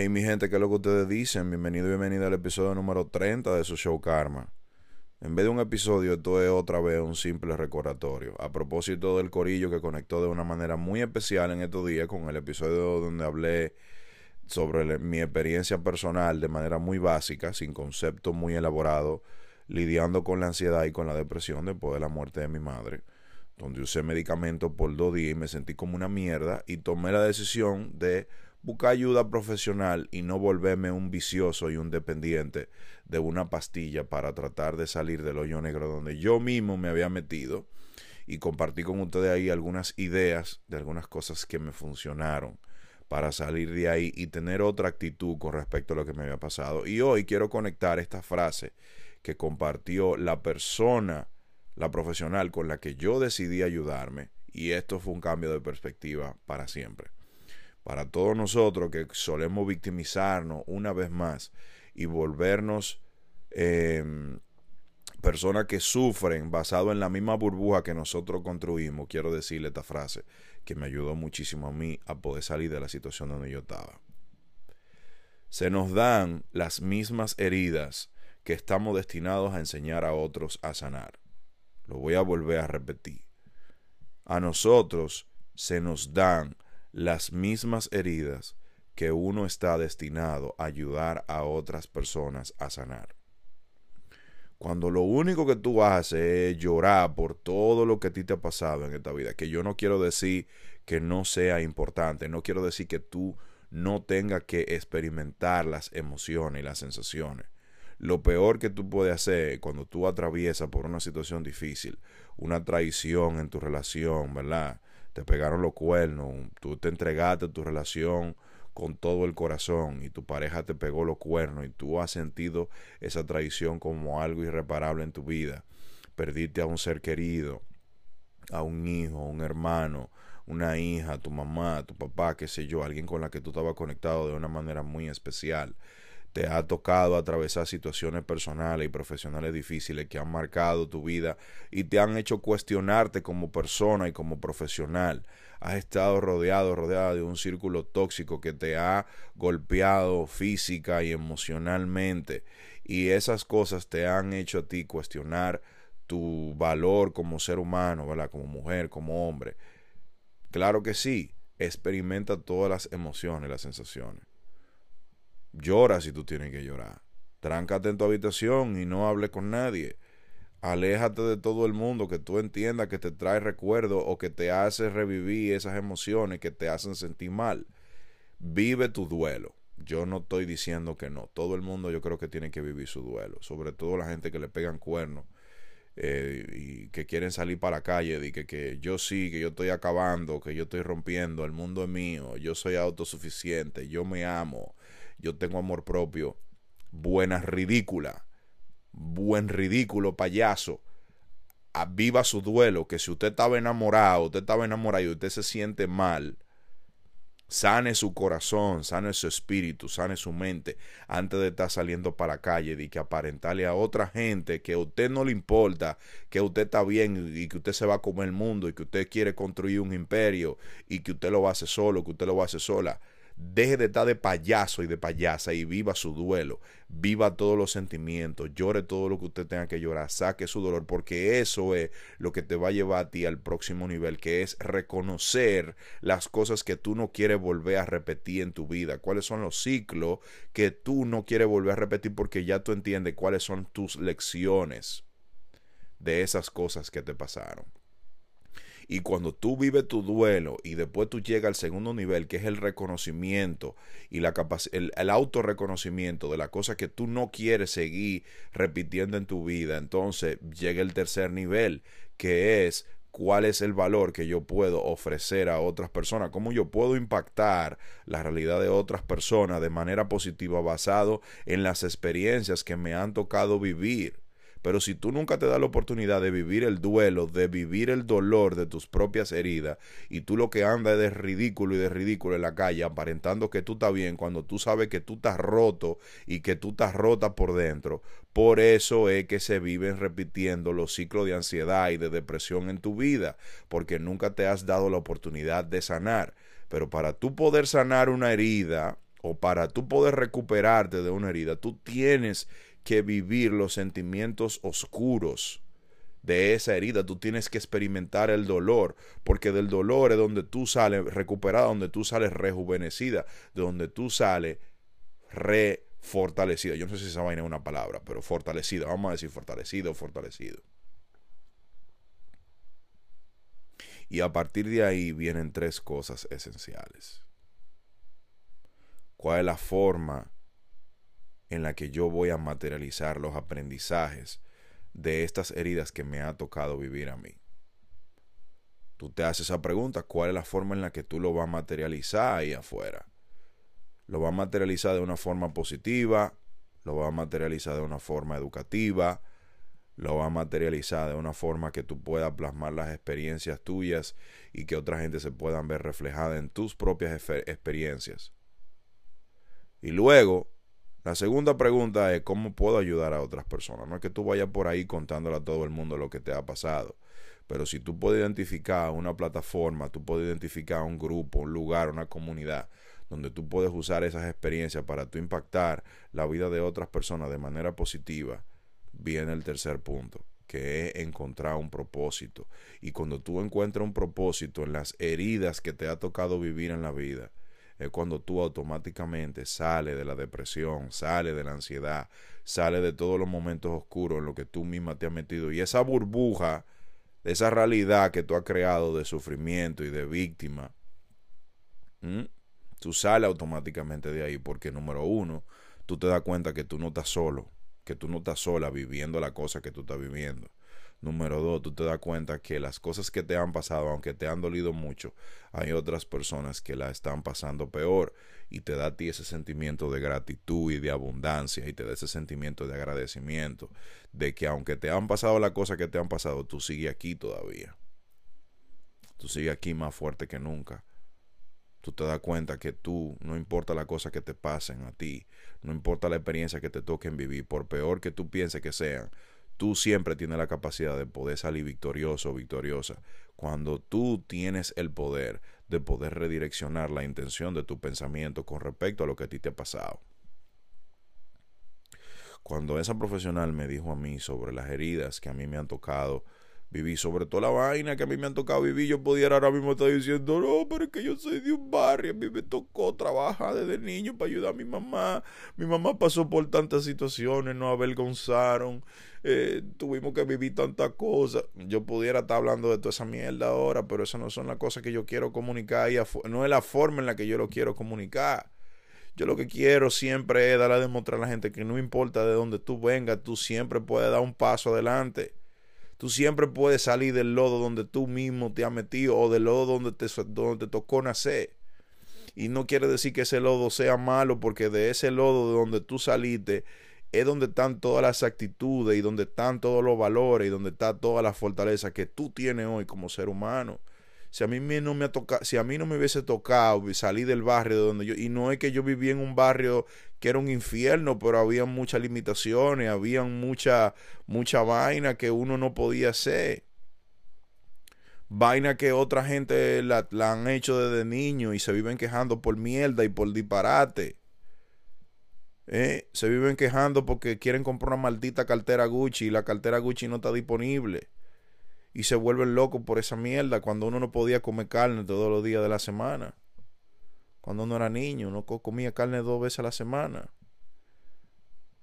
Hey mi gente, ¿qué es lo que ustedes dicen? Bienvenido y bienvenida al episodio número 30 de su show Karma. En vez de un episodio, esto es otra vez un simple recordatorio. A propósito del corillo que conectó de una manera muy especial en estos días con el episodio donde hablé sobre mi experiencia personal de manera muy básica, sin concepto muy elaborado, lidiando con la ansiedad y con la depresión después de la muerte de mi madre, donde usé medicamentos por dos días y me sentí como una mierda y tomé la decisión de buscar ayuda profesional y no volverme un vicioso y un dependiente de una pastilla para tratar de salir del hoyo negro donde yo mismo me había metido y compartí con ustedes ahí algunas ideas de algunas cosas que me funcionaron para salir de ahí y tener otra actitud con respecto a lo que me había pasado. Y hoy quiero conectar esta frase que compartió la persona, la profesional con la que yo decidí ayudarme y esto fue un cambio de perspectiva para siempre para todos nosotros que solemos victimizarnos una vez más y volvernos em, personas que sufren basado en la misma burbuja que nosotros construimos, quiero decirle esta frase que me ayudó muchísimo a mí a poder salir de la situación donde yo estaba. Se nos dan las mismas heridas que estamos destinados a enseñar a otros a sanar. Lo voy a volver a repetir. A nosotros se nos dan las mismas heridas que uno está destinado a ayudar a otras personas a sanar. Cuando lo único que tú haces es llorar por todo lo que a ti te ha pasado en esta vida, que yo no quiero decir que no sea importante, no quiero decir que tú no tengas que experimentar las emociones y las sensaciones. Lo peor que tú puedes hacer cuando tú atraviesas por una situación difícil, una traición en tu relación, ¿verdad? Te pegaron los cuernos, tú te entregaste tu relación con todo el corazón y tu pareja te pegó los cuernos y tú has sentido esa traición como algo irreparable en tu vida. Perdiste a un ser querido, a un hijo, un hermano, una hija, tu mamá, tu papá, qué sé yo, alguien con la que tú estabas conectado de una manera muy especial te ha tocado atravesar situaciones personales y profesionales difíciles que han marcado tu vida y te han hecho cuestionarte como persona y como profesional. Has estado rodeado, rodeada de un círculo tóxico que te ha golpeado física y emocionalmente y esas cosas te han hecho a ti cuestionar tu valor como ser humano. Como mujer, como hombre. Claro que sí, experimenta todas las emociones, las sensaciones Llora si tú tienes que llorar. Tráncate en tu habitación y no hable con nadie. Aléjate de todo el mundo que tú entiendas que te trae recuerdo o que te hace revivir esas emociones que te hacen sentir mal. Vive tu duelo. Yo no estoy diciendo que no. Todo el mundo yo creo que tiene que vivir su duelo. Sobre todo la gente que le pegan cuernos eh, y que quieren salir para la calle. Y que, que yo sí, que yo estoy acabando, que yo estoy rompiendo. El mundo es mío. Yo soy autosuficiente. Yo me amo yo tengo amor propio. Buena ridícula. Buen ridículo payaso. Viva su duelo. Que si usted estaba enamorado, usted estaba enamorado y usted se siente mal, sane su corazón, sane su espíritu, sane su mente antes de estar saliendo para la calle y que aparentarle a otra gente que a usted no le importa, que usted está bien y que usted se va a comer el mundo y que usted quiere construir un imperio y que usted lo va a hacer solo, que usted lo va a hacer sola. Deje de estar de payaso y de payasa y viva su duelo, viva todos los sentimientos, llore todo lo que usted tenga que llorar, saque su dolor, porque eso es lo que te va a llevar a ti al próximo nivel, que es reconocer las cosas que tú no quieres volver a repetir en tu vida, cuáles son los ciclos que tú no quieres volver a repetir porque ya tú entiendes cuáles son tus lecciones de esas cosas que te pasaron. Y cuando tú vives tu duelo y después tú llegas al segundo nivel, que es el reconocimiento y la el, el autorreconocimiento de la cosa que tú no quieres seguir repitiendo en tu vida, entonces llega el tercer nivel, que es cuál es el valor que yo puedo ofrecer a otras personas, cómo yo puedo impactar la realidad de otras personas de manera positiva basado en las experiencias que me han tocado vivir. Pero si tú nunca te das la oportunidad de vivir el duelo, de vivir el dolor de tus propias heridas, y tú lo que andas es de ridículo y de ridículo en la calle, aparentando que tú estás bien, cuando tú sabes que tú estás roto y que tú estás rota por dentro, por eso es que se viven repitiendo los ciclos de ansiedad y de depresión en tu vida, porque nunca te has dado la oportunidad de sanar. Pero para tú poder sanar una herida, o para tú poder recuperarte de una herida, tú tienes que vivir los sentimientos oscuros de esa herida. Tú tienes que experimentar el dolor, porque del dolor es donde tú sales recuperada, donde tú sales rejuvenecida, de donde tú sales refortalecida. Yo no sé si esa vaina es una palabra, pero fortalecida. Vamos a decir fortalecido fortalecido. Y a partir de ahí vienen tres cosas esenciales. ¿Cuál es la forma en la que yo voy a materializar los aprendizajes de estas heridas que me ha tocado vivir a mí. Tú te haces esa pregunta, ¿cuál es la forma en la que tú lo vas a materializar ahí afuera? ¿Lo vas a materializar de una forma positiva? ¿Lo vas a materializar de una forma educativa? ¿Lo vas a materializar de una forma que tú puedas plasmar las experiencias tuyas y que otra gente se puedan ver reflejada en tus propias experiencias? Y luego la segunda pregunta es cómo puedo ayudar a otras personas. No es que tú vayas por ahí contándole a todo el mundo lo que te ha pasado. Pero si tú puedes identificar una plataforma, tú puedes identificar un grupo, un lugar, una comunidad, donde tú puedes usar esas experiencias para tú impactar la vida de otras personas de manera positiva, viene el tercer punto, que es encontrar un propósito. Y cuando tú encuentras un propósito en las heridas que te ha tocado vivir en la vida, es cuando tú automáticamente sales de la depresión, sales de la ansiedad, sales de todos los momentos oscuros en los que tú misma te has metido. Y esa burbuja, esa realidad que tú has creado de sufrimiento y de víctima, tú sales automáticamente de ahí porque número uno, tú te das cuenta que tú no estás solo, que tú no estás sola viviendo la cosa que tú estás viviendo. Número dos, tú te das cuenta que las cosas que te han pasado, aunque te han dolido mucho, hay otras personas que la están pasando peor y te da a ti ese sentimiento de gratitud y de abundancia y te da ese sentimiento de agradecimiento de que aunque te han pasado las cosas que te han pasado, tú sigues aquí todavía. Tú sigues aquí más fuerte que nunca. Tú te das cuenta que tú, no importa la cosa que te pasen a ti, no importa la experiencia que te toquen vivir, por peor que tú pienses que sean, tú siempre tienes la capacidad de poder salir victorioso o victoriosa cuando tú tienes el poder de poder redireccionar la intención de tu pensamiento con respecto a lo que a ti te ha pasado. Cuando esa profesional me dijo a mí sobre las heridas que a mí me han tocado vivir, sobre toda la vaina que a mí me han tocado vivir, yo pudiera ahora mismo estar diciendo, no, pero es que yo soy de un barrio, a mí me tocó trabajar desde niño para ayudar a mi mamá, mi mamá pasó por tantas situaciones, nos avergonzaron, eh, tuvimos que vivir tantas cosas. Yo pudiera estar hablando de toda esa mierda ahora, pero esas no son las cosas que yo quiero comunicar y no es la forma en la que yo lo quiero comunicar. Yo lo que quiero siempre es dar a demostrar a la gente que no importa de dónde tú vengas, tú siempre puedes dar un paso adelante. Tú siempre puedes salir del lodo donde tú mismo te has metido o del lodo donde te, donde te tocó nacer. Y no quiere decir que ese lodo sea malo, porque de ese lodo de donde tú saliste es donde están todas las actitudes y donde están todos los valores y donde está toda la fortaleza que tú tienes hoy como ser humano. Si a mí no me ha tocado, si a mí no me hubiese tocado salir del barrio de donde yo, y no es que yo vivía en un barrio que era un infierno, pero había muchas limitaciones, había mucha, mucha vaina que uno no podía hacer. Vaina que otra gente la, la han hecho desde niño y se viven quejando por mierda y por disparate. Eh, se viven quejando porque quieren comprar una maldita cartera Gucci y la cartera Gucci no está disponible. Y se vuelven locos por esa mierda cuando uno no podía comer carne todos los días de la semana. Cuando uno era niño, uno comía carne dos veces a la semana.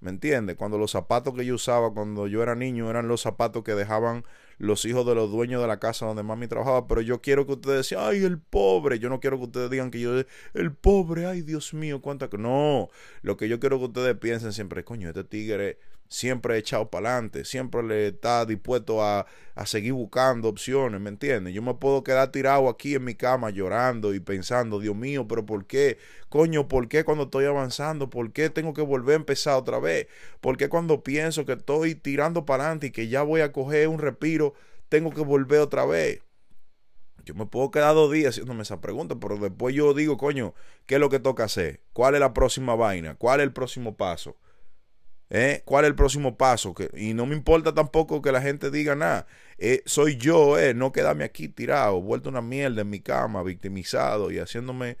¿Me entiendes? Cuando los zapatos que yo usaba cuando yo era niño eran los zapatos que dejaban los hijos de los dueños de la casa donde mami trabajaba. Pero yo quiero que ustedes digan, ay, el pobre. Yo no quiero que ustedes digan que yo, el pobre, ay, Dios mío, cuánta. No, lo que yo quiero que ustedes piensen siempre es, coño, este tigre siempre echado para adelante, siempre le está dispuesto a, a, seguir buscando opciones, ¿me entiendes? Yo me puedo quedar tirado aquí en mi cama llorando y pensando, Dios mío, pero ¿por qué? Coño, ¿por qué cuando estoy avanzando? ¿Por qué tengo que volver a empezar otra vez? ¿Por qué cuando pienso que estoy tirando para adelante y que ya voy a coger un respiro, tengo que volver otra vez? Yo me puedo quedar dos días haciéndome esa pregunta, pero después yo digo, coño, ¿qué es lo que toca hacer? ¿Cuál es la próxima vaina? ¿Cuál es el próximo paso? ¿Eh? ¿Cuál es el próximo paso? Que, y no me importa tampoco que la gente diga nada. Eh, soy yo, eh, no quedarme aquí tirado, vuelto una mierda en mi cama, victimizado y haciéndome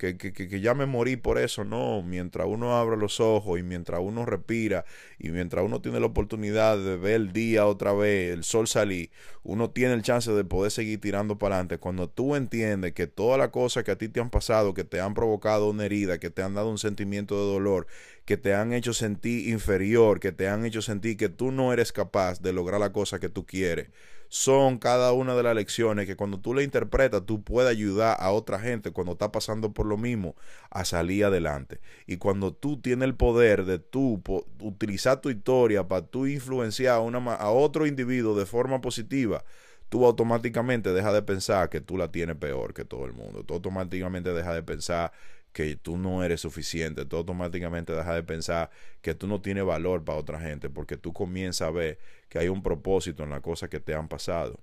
que, que, que, ya me morí por eso, no, mientras uno abre los ojos y mientras uno respira y mientras uno tiene la oportunidad de ver el día otra vez, el sol salir, uno tiene el chance de poder seguir tirando para adelante. Cuando tú entiendes que todas las cosas que a ti te han pasado, que te han provocado una herida, que te han dado un sentimiento de dolor, que te han hecho sentir inferior, que te han hecho sentir que tú no eres capaz de lograr la cosa que tú quieres, son cada una de las lecciones que cuando tú le interpretas, tú puedes ayudar a otra gente cuando está pasando por lo mismo a salir adelante. Y cuando tú tienes el poder de tú utilizar tu historia para tú influenciar a, una, a otro individuo de forma positiva, tú automáticamente dejas de pensar que tú la tienes peor que todo el mundo. Tú automáticamente dejas de pensar que tú no eres suficiente, tú automáticamente dejas de pensar que tú no tienes valor para otra gente, porque tú comienzas a ver que hay un propósito en las cosas que te han pasado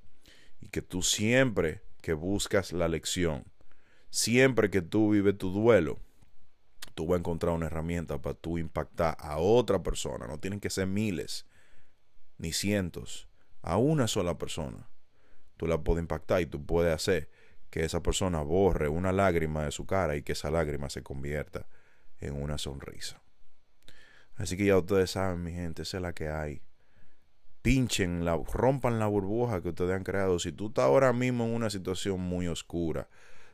y que tú siempre que buscas la lección, siempre que tú vives tu duelo, tú vas a encontrar una herramienta para tú impactar a otra persona, no tienen que ser miles ni cientos, a una sola persona. Tú la puedes impactar y tú puedes hacer que esa persona borre una lágrima de su cara y que esa lágrima se convierta en una sonrisa. Así que ya ustedes saben, mi gente, esa es la que hay. Pinchen, la, rompan la burbuja que ustedes han creado. Si tú estás ahora mismo en una situación muy oscura,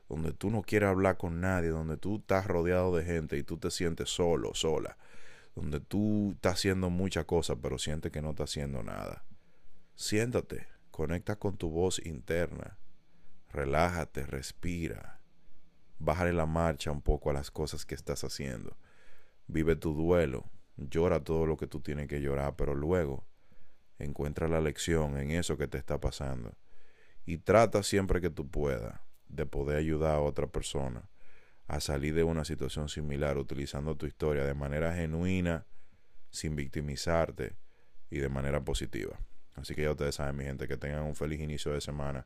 donde tú no quieres hablar con nadie, donde tú estás rodeado de gente y tú te sientes solo, sola, donde tú estás haciendo muchas cosas pero sientes que no estás haciendo nada, siéntate, conecta con tu voz interna relájate, respira, bájale la marcha un poco a las cosas que estás haciendo, vive tu duelo, llora todo lo que tú tienes que llorar, pero luego encuentra la lección en eso que te está pasando. Y trata siempre que tú puedas de poder ayudar a otra persona a salir de una situación similar utilizando tu historia de manera genuina, sin victimizarte y de manera positiva. Así que ya ustedes saben, mi gente, que tengan un feliz inicio de semana